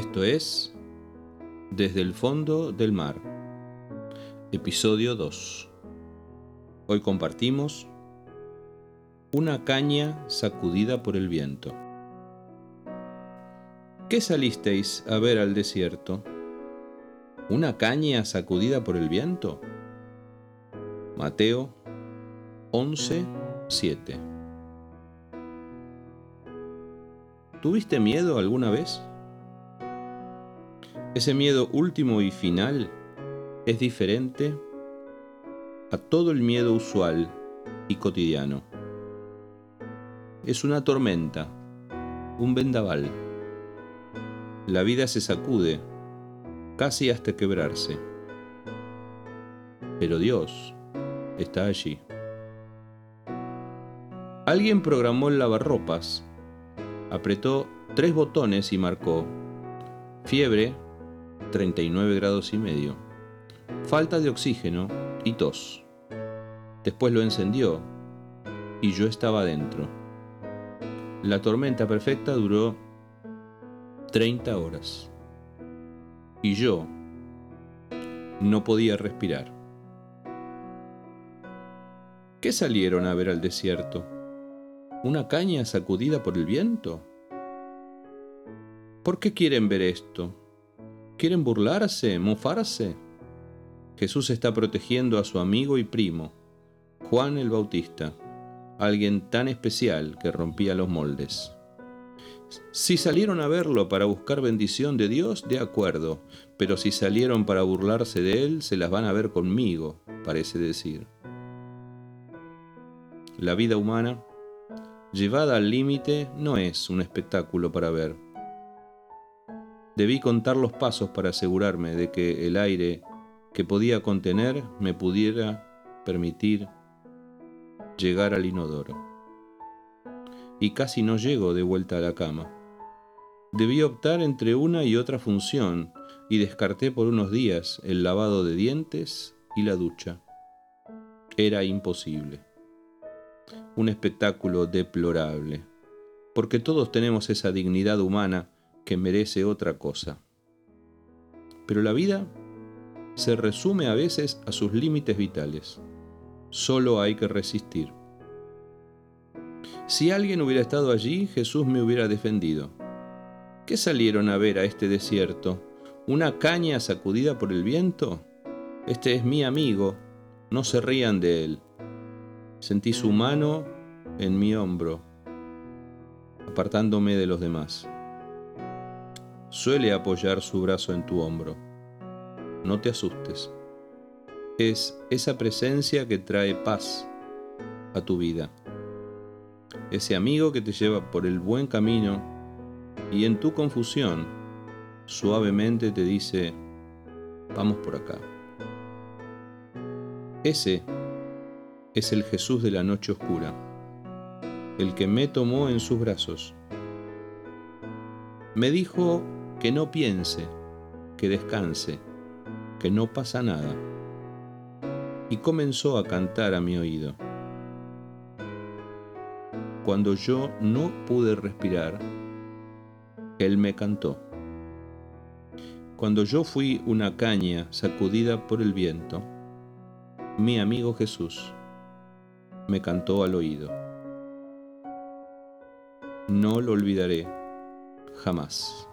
Esto es Desde el fondo del mar, episodio 2. Hoy compartimos Una caña sacudida por el viento. ¿Qué salisteis a ver al desierto? ¿Una caña sacudida por el viento? Mateo 11, 7. ¿Tuviste miedo alguna vez? Ese miedo último y final es diferente a todo el miedo usual y cotidiano. Es una tormenta, un vendaval. La vida se sacude, casi hasta quebrarse. Pero Dios está allí. Alguien programó el lavarropas apretó tres botones y marcó fiebre 39 grados y medio, falta de oxígeno y tos. Después lo encendió y yo estaba dentro. La tormenta perfecta duró 30 horas y yo no podía respirar. ¿Qué salieron a ver al desierto? ¿Una caña sacudida por el viento? ¿Por qué quieren ver esto? ¿Quieren burlarse, mofarse? Jesús está protegiendo a su amigo y primo, Juan el Bautista, alguien tan especial que rompía los moldes. Si salieron a verlo para buscar bendición de Dios, de acuerdo, pero si salieron para burlarse de Él, se las van a ver conmigo, parece decir. La vida humana llevada al límite no es un espectáculo para ver. Debí contar los pasos para asegurarme de que el aire que podía contener me pudiera permitir llegar al inodoro. Y casi no llego de vuelta a la cama. Debí optar entre una y otra función y descarté por unos días el lavado de dientes y la ducha. Era imposible un espectáculo deplorable, porque todos tenemos esa dignidad humana que merece otra cosa. Pero la vida se resume a veces a sus límites vitales. Solo hay que resistir. Si alguien hubiera estado allí, Jesús me hubiera defendido. ¿Qué salieron a ver a este desierto? ¿Una caña sacudida por el viento? Este es mi amigo, no se rían de él. Sentí su mano en mi hombro, apartándome de los demás. Suele apoyar su brazo en tu hombro. No te asustes. Es esa presencia que trae paz a tu vida. Ese amigo que te lleva por el buen camino y en tu confusión suavemente te dice, vamos por acá. Ese es el Jesús de la noche oscura, el que me tomó en sus brazos. Me dijo que no piense, que descanse, que no pasa nada, y comenzó a cantar a mi oído. Cuando yo no pude respirar, Él me cantó. Cuando yo fui una caña sacudida por el viento, mi amigo Jesús me cantó al oído. No lo olvidaré jamás.